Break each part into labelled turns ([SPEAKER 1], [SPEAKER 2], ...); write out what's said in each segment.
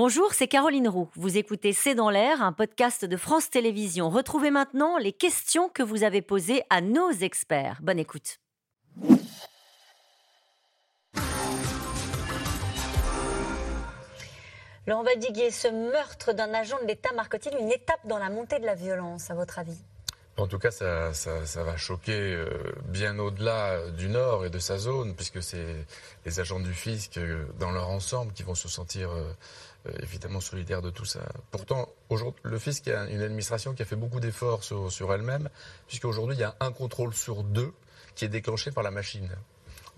[SPEAKER 1] Bonjour, c'est Caroline Roux. Vous écoutez C'est dans l'air, un podcast de France Télévisions. Retrouvez maintenant les questions que vous avez posées à nos experts. Bonne écoute. Laurent Vadiguier, ce meurtre d'un agent de l'État marque-t-il une étape dans la montée de la violence, à votre avis?
[SPEAKER 2] En tout cas, ça, va choquer euh, bien au-delà euh, du Nord et de sa zone, puisque c'est les agents du fisc euh, dans leur ensemble qui vont se sentir évidemment solidaires de tout ça. Pourtant, le fisc est une administration qui a fait beaucoup d'efforts sur, sur elle-même, puisqu'aujourd'hui, il y a un contrôle sur deux qui est déclenché par la machine.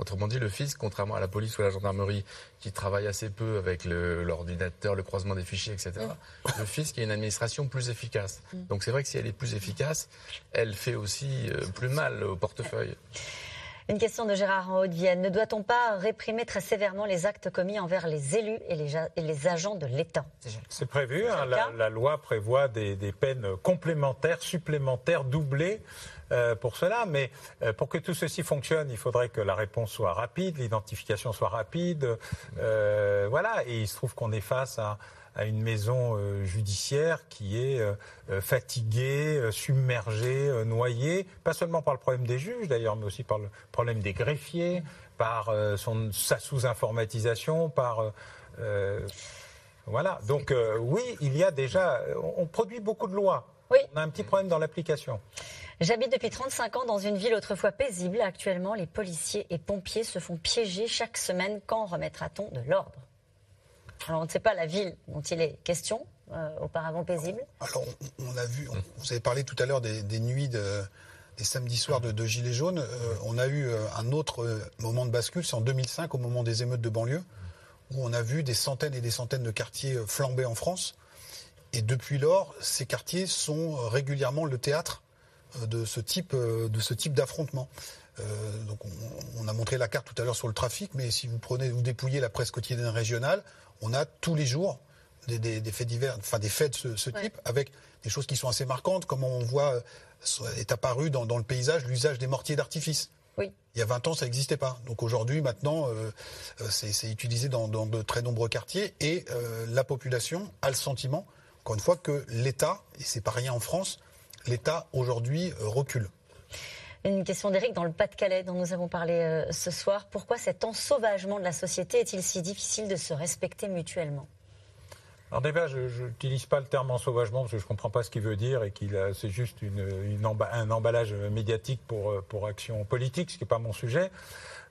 [SPEAKER 2] Autrement dit, le fisc, contrairement à la police ou à la gendarmerie, qui travaille assez peu avec l'ordinateur, le, croisement des fichiers, etc., mm. le fisc est une administration plus efficace. Mm. Donc c'est vrai que si elle est plus efficace, elle fait aussi euh, plus mal au portefeuille.
[SPEAKER 1] Une question de Gérard en Haute-Vienne. Ne doit-on pas réprimer très sévèrement les actes commis envers les élus et les, agents de l'État?
[SPEAKER 3] C'est prévu. Hein, la, loi prévoit des, des, peines complémentaires, supplémentaires, doublées euh, pour cela. Mais euh, pour que tout ceci fonctionne, il faudrait que la réponse soit rapide, l'identification soit rapide. Euh, voilà. Et il se trouve qu'on est face à, une maison judiciaire qui est fatiguée, submergée, noyée, pas seulement par le problème des juges d'ailleurs, mais aussi par le problème des greffiers, par son, sa sous-informatisation, par... voilà. Donc oui, il y a déjà... On produit beaucoup de lois. Oui. On a un petit problème dans l'application.
[SPEAKER 1] J'habite depuis 35 ans dans une ville autrefois paisible. Actuellement, les policiers et pompiers se font piéger chaque semaine. Quand remettra-t-on de l'ordre? Alors, on ne sait pas la ville dont il est question, euh, auparavant paisible.
[SPEAKER 4] Alors, on, a vu, vous avez parlé tout à l'heure des, nuits de, des samedis soirs de, Gilets jaunes. Euh, on a eu euh, un autre moment de bascule, c'est en 2005, au moment des émeutes de banlieue, où on a vu des centaines et des centaines de quartiers flamber en France. Et depuis lors, ces quartiers sont régulièrement le théâtre de ce type euh, de ce type d'affrontement. Euh, donc on, a montré la carte tout à l'heure sur le trafic, mais si vous prenez, vous dépouillez la presse quotidienne régionale, on a tous les jours des, faits divers, enfin des faits de ce, type, avec des choses qui sont assez marquantes, comme on voit est apparu dans, le paysage l'usage des mortiers d'artifice. Oui. Il y a 20 ans, ça n'existait pas. Donc aujourd'hui, maintenant, c'est utilisé dans, de très nombreux quartiers et la population a le sentiment, encore une fois, que l'État, et c'est pas rien en France, l'État aujourd'hui euh, recule.
[SPEAKER 1] Une question d'Éric dans le Pas-de-Calais dont nous avons parlé euh, ce soir. Pourquoi cet ensauvagement de la société est-il si difficile de se respecter mutuellement?
[SPEAKER 3] Alors déjà, je n'utilise pas le terme ensauvagement parce que je ne comprends pas ce qu'il veut dire et qu'il c'est juste une, un emballage médiatique pour, euh, pour action politique, ce qui n'est pas mon sujet.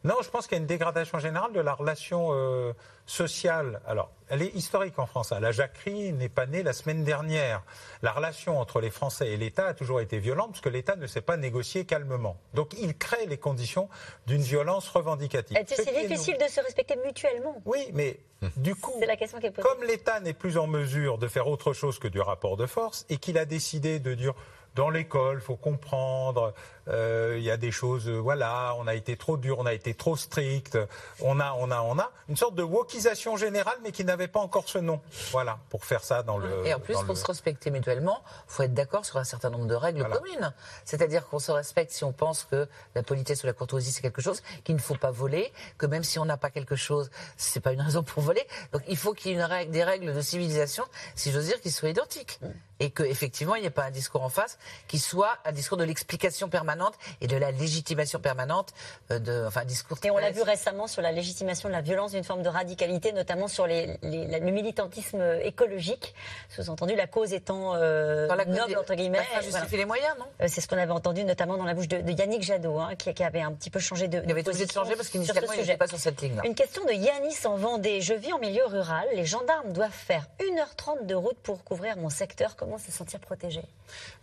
[SPEAKER 3] Non, je pense qu'il y a une dégradation générale de la relation euh, sociale. Alors, elle est historique en France. Hein. La jacquerie n'est pas née la semaine dernière. La relation entre les Français et l'État a toujours été violente parce que l'État ne sait pas négocier calmement. Donc, il crée les conditions d'une violence revendicative.
[SPEAKER 1] C'est difficile de se respecter mutuellement.
[SPEAKER 3] Oui, mais du coup, la question qui est posée. comme l'État n'est plus en mesure de faire autre chose que du rapport de force et qu'il a décidé de dire dans l'école, faut comprendre. Euh, il y a des choses, euh, voilà, on a été trop dur, on a été trop strict. On a, on a, on a une sorte de wokisation générale, mais qui n'avait pas encore ce nom. Voilà, pour faire ça dans le.
[SPEAKER 5] Et en plus, pour se respecter mutuellement, faut être d'accord sur un certain nombre de règles communes. C'est-à-dire qu'on se respecte si on pense que la politesse ou la courtoisie c'est quelque chose qu'il ne faut pas voler, que même si on n'a pas quelque chose, c'est pas une raison pour voler. Donc il faut qu'il y ait une règle, des règles de civilisation, si j'ose dire, qui soient identiques. Et qu'effectivement, il n'y ait pas un discours en face qui soit un discours de l'explication permanente et de la légitimation permanente euh, de, enfin, discours.
[SPEAKER 1] Et on l'a vu récemment sur la légitimation de la violence d'une forme de radicalité, notamment sur les, le militantisme écologique. Sous-entendu, la cause étant euh, noble entre guillemets.
[SPEAKER 5] Ça justifie les moyens, non?
[SPEAKER 1] Euh, C'est ce qu'on avait entendu notamment dans la bouche de, Yannick Jadot, hein, qui, avait un petit peu changé de.
[SPEAKER 5] Il avait été obligé de changer parce qu'initialement il n'était pas sur cette ligne. -là.
[SPEAKER 1] Une question de Yanis en Vendée. Je vis en milieu rural. Les gendarmes doivent faire 1h30 de route pour couvrir mon secteur. Comment se sentir protégé?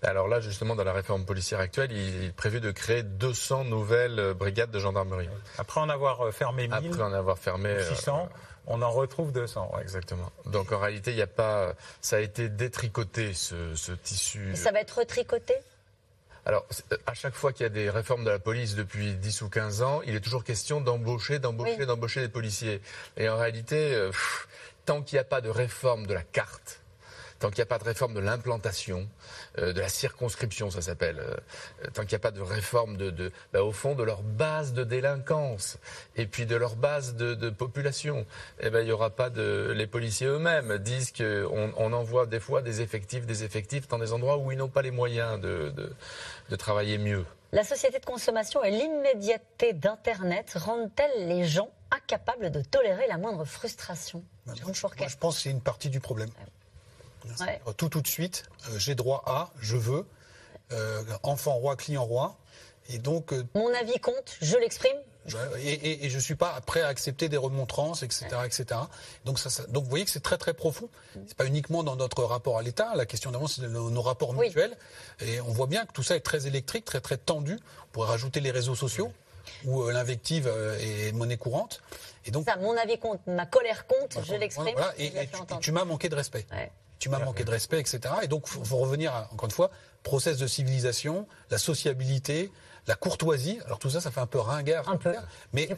[SPEAKER 2] Alors là, justement, dans la réforme policière actuelle, il est prévu de créer 200 nouvelles euh, brigades de gendarmerie.
[SPEAKER 3] Après en avoir euh, fermé 1000,
[SPEAKER 2] Après en avoir fermé
[SPEAKER 3] 600, euh, on en retrouve 200.
[SPEAKER 2] Exactement. Donc en réalité, il n'y a pas, ça a été détricoté ce, tissu.
[SPEAKER 1] ça va être retricoté?
[SPEAKER 2] Alors, à chaque fois qu'il y a des réformes de la police depuis 10 ou 15 ans, il est toujours question d'embaucher, d'embaucher, d'embaucher des policiers. Et en réalité, tant qu'il n'y a pas de réforme de la carte, tant qu'il n'y a pas de réforme de l'implantation, de la circonscription, ça s'appelle, tant qu'il n'y a pas de réforme de, bah, au fond, de leur base de délinquance et puis de leur base de, population, eh ben, il n'y aura pas de. Les policiers eux-mêmes disent qu'on on envoie des fois des effectifs, des effectifs dans des endroits où ils n'ont pas les moyens de, de travailler mieux.
[SPEAKER 1] La société de consommation et l'immédiateté d'Internet rendent-elles les gens incapables de tolérer la moindre frustration?
[SPEAKER 4] Je pense que c'est une partie du problème. Tout tout de suite, euh, j'ai droit à, je veux, euh, enfant roi, client roi. Et donc,
[SPEAKER 1] euh, Mon avis compte, je l'exprime,
[SPEAKER 4] et, je ne suis pas prêt à accepter des remontrances, etc. etc. Donc, ça, donc vous voyez que c'est très très profond. C'est pas uniquement dans notre rapport à l'État. La question d'avant, c'est nos, nos, rapports mutuels. Et on voit bien que tout ça est très électrique, très très tendu. On pourrait rajouter les réseaux sociaux où euh, l'invective euh, est monnaie courante.
[SPEAKER 1] Et donc, ça, mon avis compte, ma colère compte, je l'exprime. Voilà,
[SPEAKER 4] et, tu, m'as manqué de respect. Tu m'as manqué de respect, etc. Et donc, il faut, revenir, encore une fois, process de civilisation, la sociabilité, la courtoisie. Alors tout ça, ça fait un peu ringard.
[SPEAKER 1] Un peu.
[SPEAKER 4] Mais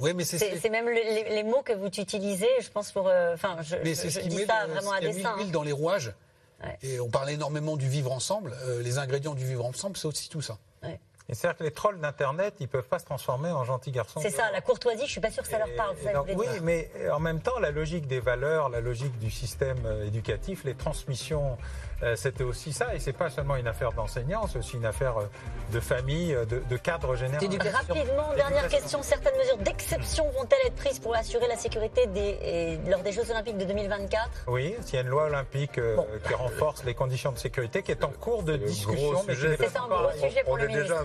[SPEAKER 1] ouais, mais c'est même les, mots que vous utilisez, je pense pour. Euh, enfin, je, mais c'est ce qui met ça vraiment à dessein.
[SPEAKER 4] Hein. dans les rouages. Et on parle énormément du vivre ensemble. Euh, les ingrédients du vivre ensemble, c'est aussi tout ça.
[SPEAKER 3] Et c'est-à-dire que les trolls d'Internet, ils ne peuvent pas se transformer en gentils garçons.
[SPEAKER 1] C'est ça, la courtoisie, je ne suis pas sûr que ça leur parle.
[SPEAKER 3] oui, mais en même temps, la logique des valeurs, la logique du système euh, éducatif, les transmissions euh, c'était aussi ça. Et c'est pas seulement une affaire d'enseignants, c'est aussi une affaire euh, de famille, euh, de, cadre général.
[SPEAKER 1] Rapidement, dernière question. Certaines mesures d'exception vont-elles être prises pour assurer la sécurité des, lors des Jeux Olympiques de 2024
[SPEAKER 3] Oui, il y a une loi olympique qui renforce les conditions de sécurité, qui est en cours de discussion.
[SPEAKER 1] C'est un gros sujet pour
[SPEAKER 2] on
[SPEAKER 1] le
[SPEAKER 2] est déjà un